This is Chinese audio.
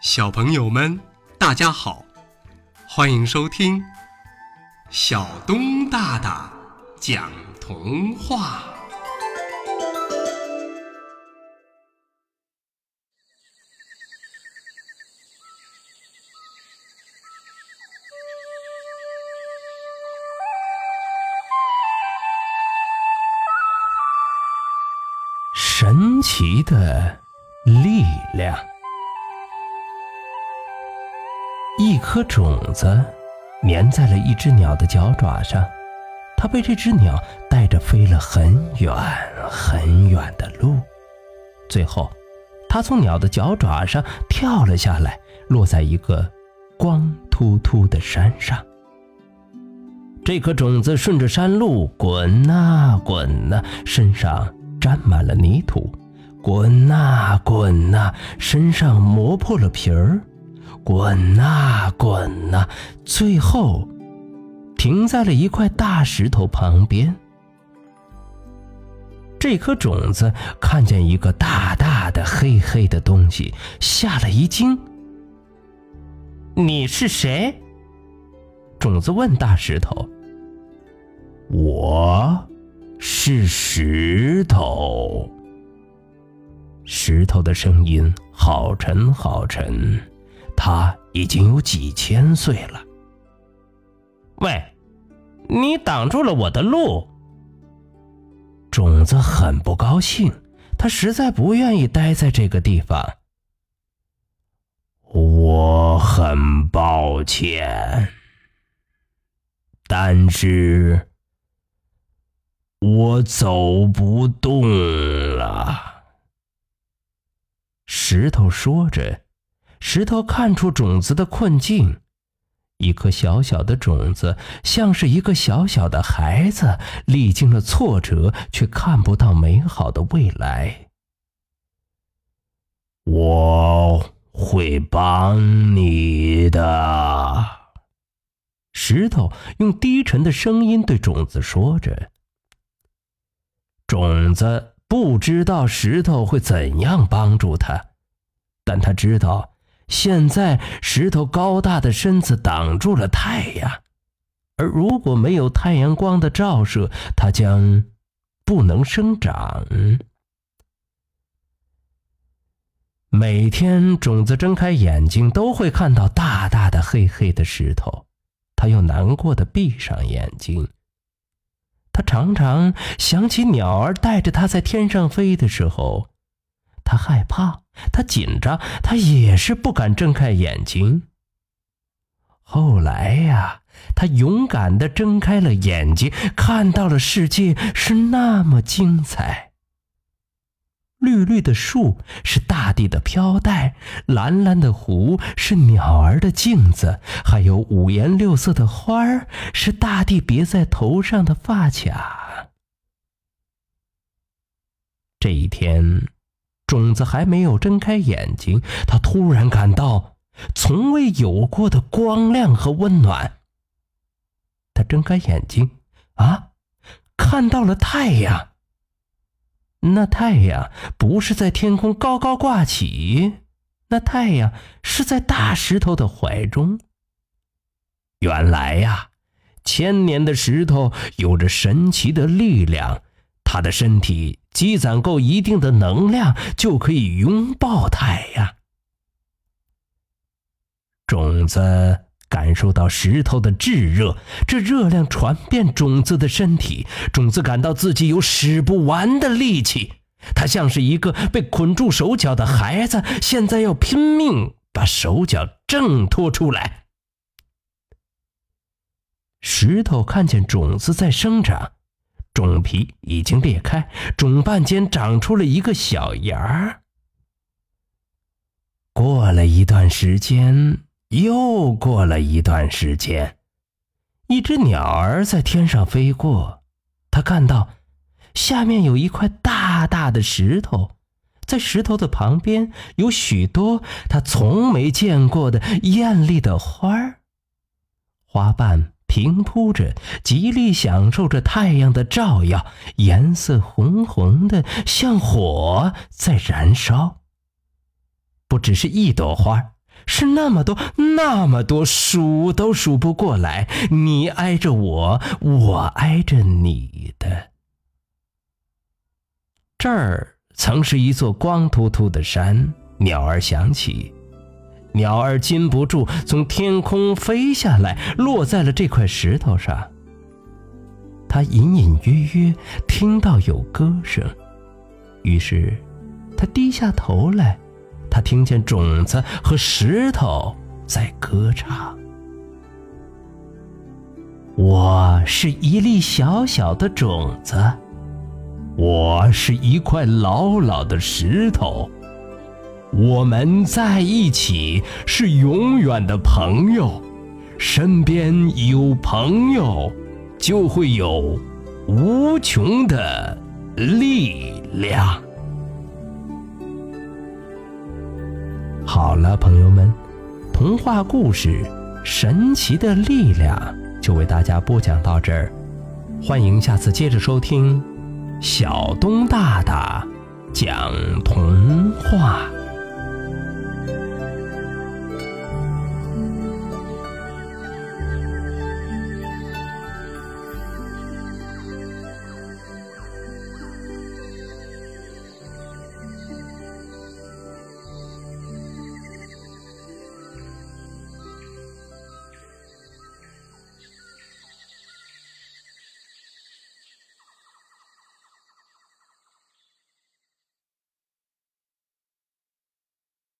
小朋友们，大家好，欢迎收听小东大大讲童话。神奇的力量。颗种子粘在了一只鸟的脚爪上，它被这只鸟带着飞了很远很远的路，最后，它从鸟的脚爪上跳了下来，落在一个光秃秃的山上。这颗种子顺着山路滚呐滚呐，身上沾满了泥土，滚呐滚呐，身上磨破了皮儿。滚呐滚呐，最后停在了一块大石头旁边。这颗种子看见一个大大的黑黑的东西，吓了一惊。“你是谁？”种子问大石头。“我是石头。”石头的声音好沉好沉。他已经有几千岁了。喂，你挡住了我的路。种子很不高兴，他实在不愿意待在这个地方。我很抱歉，但是我走不动了。石头说着。石头看出种子的困境，一颗小小的种子像是一个小小的孩子，历经了挫折，却看不到美好的未来。我会帮你的，石头用低沉的声音对种子说着。种子不知道石头会怎样帮助他，但他知道。现在石头高大的身子挡住了太阳，而如果没有太阳光的照射，它将不能生长。每天种子睁开眼睛，都会看到大大的黑黑的石头，他又难过的闭上眼睛。他常常想起鸟儿带着他在天上飞的时候。他害怕，他紧张，他也是不敢睁开眼睛。后来呀，他勇敢的睁开了眼睛，看到了世界是那么精彩。绿绿的树是大地的飘带，蓝蓝的湖是鸟儿的镜子，还有五颜六色的花儿是大地别在头上的发卡。这一天。种子还没有睁开眼睛，他突然感到从未有过的光亮和温暖。他睁开眼睛，啊，看到了太阳。那太阳不是在天空高高挂起，那太阳是在大石头的怀中。原来呀，千年的石头有着神奇的力量。他的身体积攒够一定的能量，就可以拥抱太阳。种子感受到石头的炙热，这热量传遍种子的身体，种子感到自己有使不完的力气。它像是一个被捆住手脚的孩子，现在要拼命把手脚挣脱出来。石头看见种子在生长。种皮已经裂开，种瓣间长出了一个小芽儿。过了一段时间，又过了一段时间，一只鸟儿在天上飞过，它看到下面有一块大大的石头，在石头的旁边有许多它从没见过的艳丽的花儿，花瓣。平铺着，极力享受着太阳的照耀，颜色红红的，像火在燃烧。不只是一朵花，是那么多，那么多，数都数不过来。你挨着我，我挨着你的。这儿曾是一座光秃秃的山。鸟儿响起，鸟儿禁不住从天空飞下来，落在了这块石头上。他隐隐约约听到有歌声，于是他低下头来。他听见种子和石头在歌唱。我是一粒小小的种子，我是一块老老的石头，我们在一起是永远的朋友。身边有朋友，就会有无穷的力量。好了，朋友们，童话故事《神奇的力量》就为大家播讲到这儿，欢迎下次接着收听小东大大讲童话。